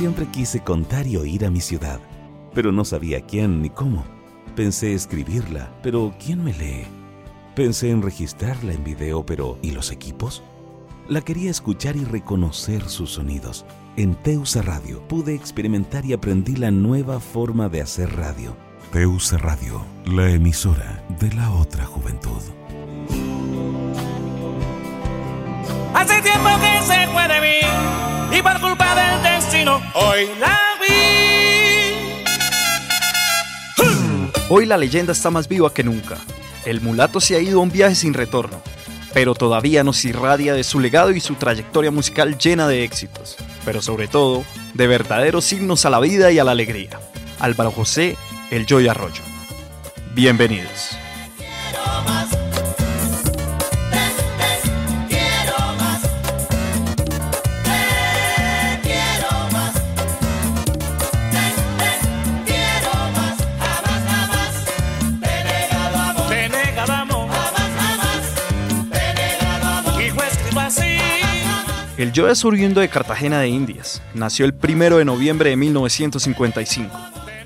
Siempre quise contar y oír a mi ciudad, pero no sabía quién ni cómo. Pensé escribirla, pero ¿quién me lee? Pensé en registrarla en video, pero ¿y los equipos? La quería escuchar y reconocer sus sonidos. En Teusa Radio pude experimentar y aprendí la nueva forma de hacer radio. Teusa Radio, la emisora de la otra juventud. Hace tiempo que se fue de mí y por culpa hoy la leyenda está más viva que nunca. El mulato se ha ido a un viaje sin retorno, pero todavía nos irradia de su legado y su trayectoria musical llena de éxitos, pero sobre todo de verdaderos himnos a la vida y a la alegría. Álvaro José, el Joy Arroyo. Bienvenidos. El Joy es oriundo de Cartagena de Indias. Nació el 1 de noviembre de 1955.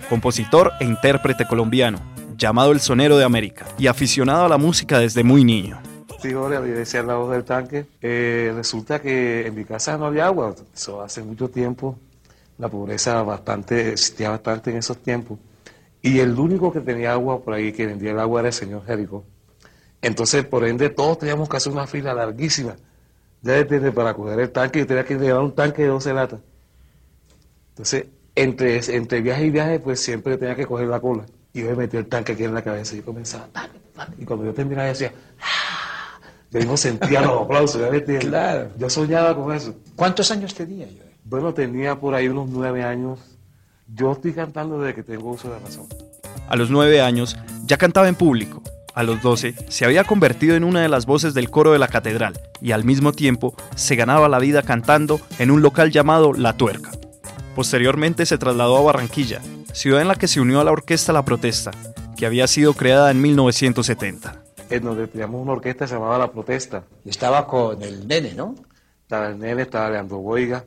Compositor e intérprete colombiano, llamado el Sonero de América, y aficionado a la música desde muy niño. Sí, Jorge, yo decía la voz del tanque. Eh, resulta que en mi casa no había agua. Eso hace mucho tiempo. La pobreza bastante, existía bastante en esos tiempos. Y el único que tenía agua por ahí, que vendía el agua, era el señor Jericó. Entonces, por ende, todos teníamos que hacer una fila larguísima. Ya desde para coger el tanque, yo tenía que llevar un tanque de 12 latas. Entonces, entre, entre viaje y viaje, pues siempre tenía que coger la cola. Y yo me metí el tanque aquí en la cabeza y comenzaba, tanque, tanque. Y cuando yo terminaba, yo decía, ¡ah! Yo mismo sentía los aplausos, ¿ya me entiendes? Claro. Yo soñaba con eso. ¿Cuántos años tenía yo? Bueno, tenía por ahí unos nueve años. Yo estoy cantando desde que tengo uso de razón. A los 9 años ya cantaba en público. A los 12 se había convertido en una de las voces del coro de la catedral y al mismo tiempo se ganaba la vida cantando en un local llamado La Tuerca. Posteriormente se trasladó a Barranquilla, ciudad en la que se unió a la orquesta La Protesta, que había sido creada en 1970. En donde teníamos una orquesta llamaba La Protesta. Y estaba con el nene, ¿no? Estaba el nene, estaba Leandro Boiga.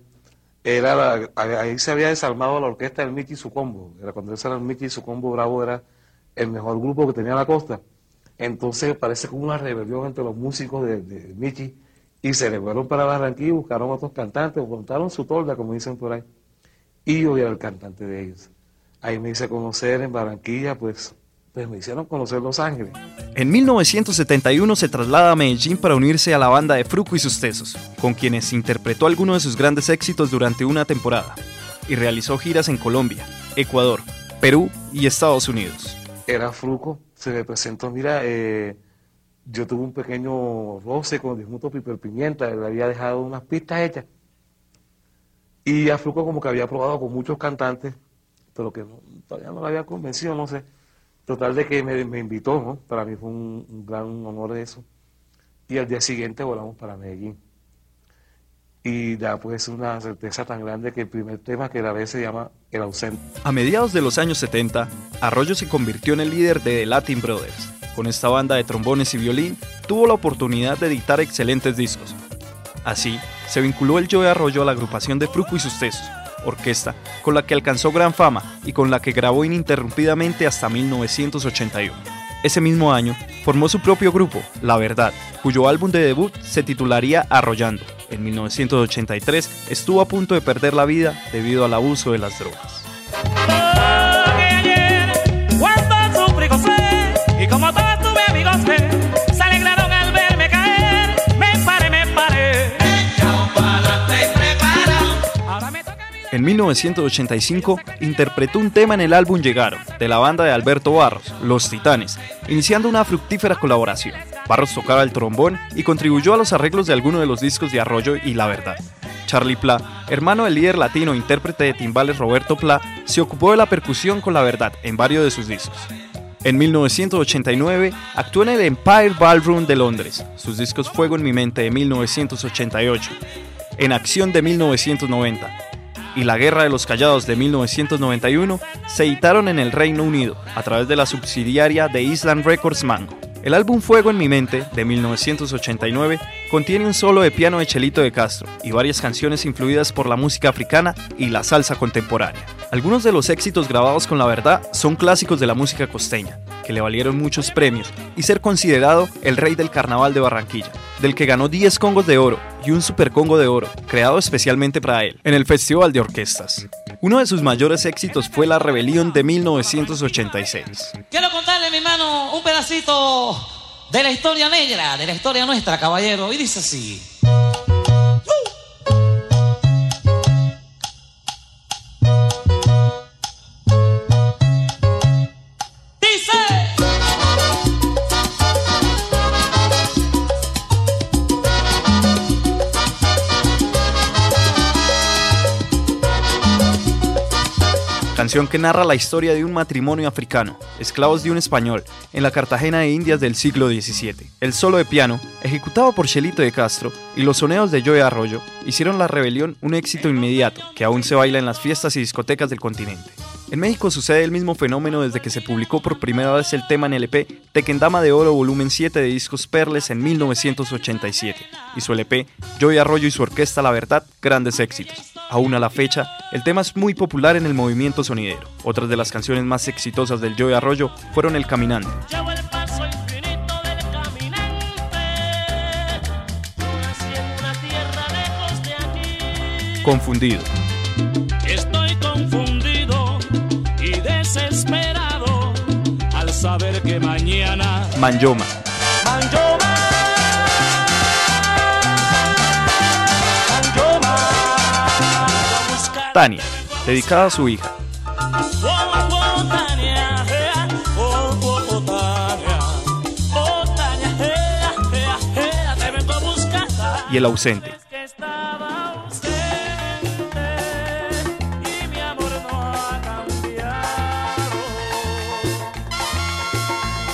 Era la- ahí se había desarmado la orquesta del Mickey y su combo. Era cuando ese era el Mickey y su combo Bravo era el mejor grupo que tenía la costa. Entonces parece como una rebelión entre los músicos de, de Mickey y se le fueron para Barranquilla y buscaron otros cantantes, montaron su tolda, como dicen por ahí. Y yo era el cantante de ellos. Ahí me hice conocer en Barranquilla, pues, pues me hicieron conocer Los Ángeles. En 1971 se traslada a Medellín para unirse a la banda de Fruco y sus Tesos, con quienes interpretó algunos de sus grandes éxitos durante una temporada, y realizó giras en Colombia, Ecuador, Perú y Estados Unidos. era Fruco, se me presentó, mira, eh, yo tuve un pequeño roce con Dismuto Piper Pimienta, le había dejado unas pistas hechas. Y a Fruco como que había probado con muchos cantantes, pero que todavía no lo había convencido, no sé. Total de que me, me invitó, ¿no? Para mí fue un, un gran honor eso. Y al día siguiente volamos para Medellín. Y da pues una certeza tan grande que el primer tema que grabé se llama El ausente. A mediados de los años 70, Arroyo se convirtió en el líder de The Latin Brothers. Con esta banda de trombones y violín, tuvo la oportunidad de editar excelentes discos. Así, se vinculó el Joe Arroyo a la agrupación de Fruco y sus orquesta con la que alcanzó gran fama y con la que grabó ininterrumpidamente hasta 1981. Ese mismo año, formó su propio grupo, La Verdad, cuyo álbum de debut se titularía Arrollando. En 1983 estuvo a punto de perder la vida debido al abuso de las drogas. En 1985 interpretó un tema en el álbum Llegaron, de la banda de Alberto Barros, Los Titanes, iniciando una fructífera colaboración. Barros tocaba el trombón y contribuyó a los arreglos de algunos de los discos de Arroyo y La Verdad. Charlie Pla, hermano del líder latino e intérprete de timbales Roberto Pla, se ocupó de la percusión con La Verdad en varios de sus discos. En 1989 actuó en el Empire Ballroom de Londres, sus discos Fuego en mi mente de 1988, En Acción de 1990 y La Guerra de los Callados de 1991 se editaron en el Reino Unido a través de la subsidiaria de Island Records Mango. El álbum Fuego en mi mente, de 1989, contiene un solo de piano de Chelito de Castro y varias canciones influidas por la música africana y la salsa contemporánea. Algunos de los éxitos grabados con la verdad son clásicos de la música costeña, que le valieron muchos premios y ser considerado el rey del carnaval de Barranquilla, del que ganó 10 congos de oro y un super congo de oro, creado especialmente para él, en el Festival de Orquestas. Uno de sus mayores éxitos fue La Rebelión de 1986. Quiero contarle, mi hermano, un pedacito de la historia negra, de la historia nuestra, caballero. Y dice así. Canción que narra la historia de un matrimonio africano, esclavos de un español, en la Cartagena de Indias del siglo XVII. El solo de piano, ejecutado por Chelito de Castro, y los soneos de Joe Arroyo hicieron la rebelión un éxito inmediato, que aún se baila en las fiestas y discotecas del continente. En México sucede el mismo fenómeno desde que se publicó por primera vez el tema en LP Tequendama de Oro volumen 7 de Discos Perles en 1987, y su LP Joy Arroyo y su orquesta La Verdad, grandes éxitos. Aún a la fecha, el tema es muy popular en el movimiento sonidero. Otras de las canciones más exitosas del Joy Arroyo fueron El Caminante. Confundido. Estoy confundido y desesperado al saber que mañana Manyoma. Dedicada a su hija. Y el ausente.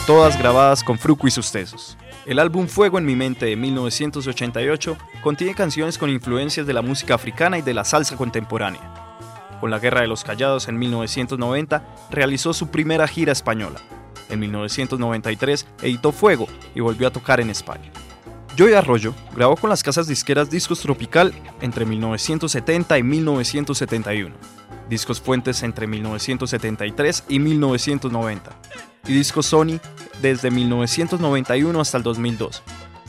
todas grabadas con Fruco y sus tesos. El álbum Fuego en mi mente de 1988 contiene canciones con influencias de la música africana y de la salsa contemporánea. Con la Guerra de los Callados en 1990 realizó su primera gira española. En 1993 editó Fuego y volvió a tocar en España. Joy Arroyo grabó con las casas disqueras Discos Tropical entre 1970 y 1971, Discos Fuentes entre 1973 y 1990, y Discos Sony desde 1991 hasta el 2002.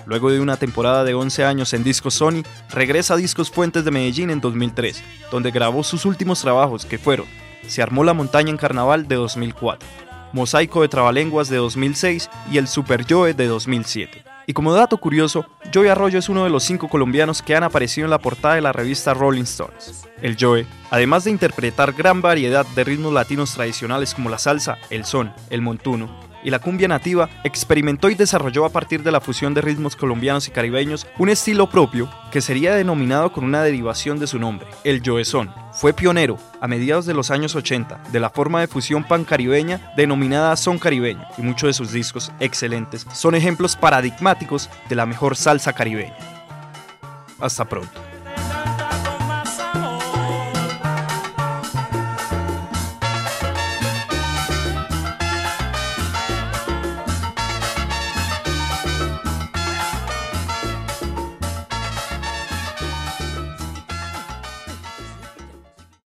Luego de una temporada de 11 años en Discos Sony, regresa a Discos Fuentes de Medellín en 2003, donde grabó sus últimos trabajos que fueron Se armó la montaña en Carnaval de 2004, Mosaico de Trabalenguas de 2006 y El Super Joe de 2007. Y como dato curioso, Joey Arroyo es uno de los cinco colombianos que han aparecido en la portada de la revista Rolling Stones. El Joe, además de interpretar gran variedad de ritmos latinos tradicionales como la salsa, el son, el montuno y la cumbia nativa, experimentó y desarrolló a partir de la fusión de ritmos colombianos y caribeños un estilo propio que sería denominado con una derivación de su nombre, el Joe Son. Fue pionero, a mediados de los años 80, de la forma de fusión pan-caribeña denominada son caribeño, y muchos de sus discos, excelentes, son ejemplos paradigmáticos de la mejor salsa caribeña. Hasta pronto.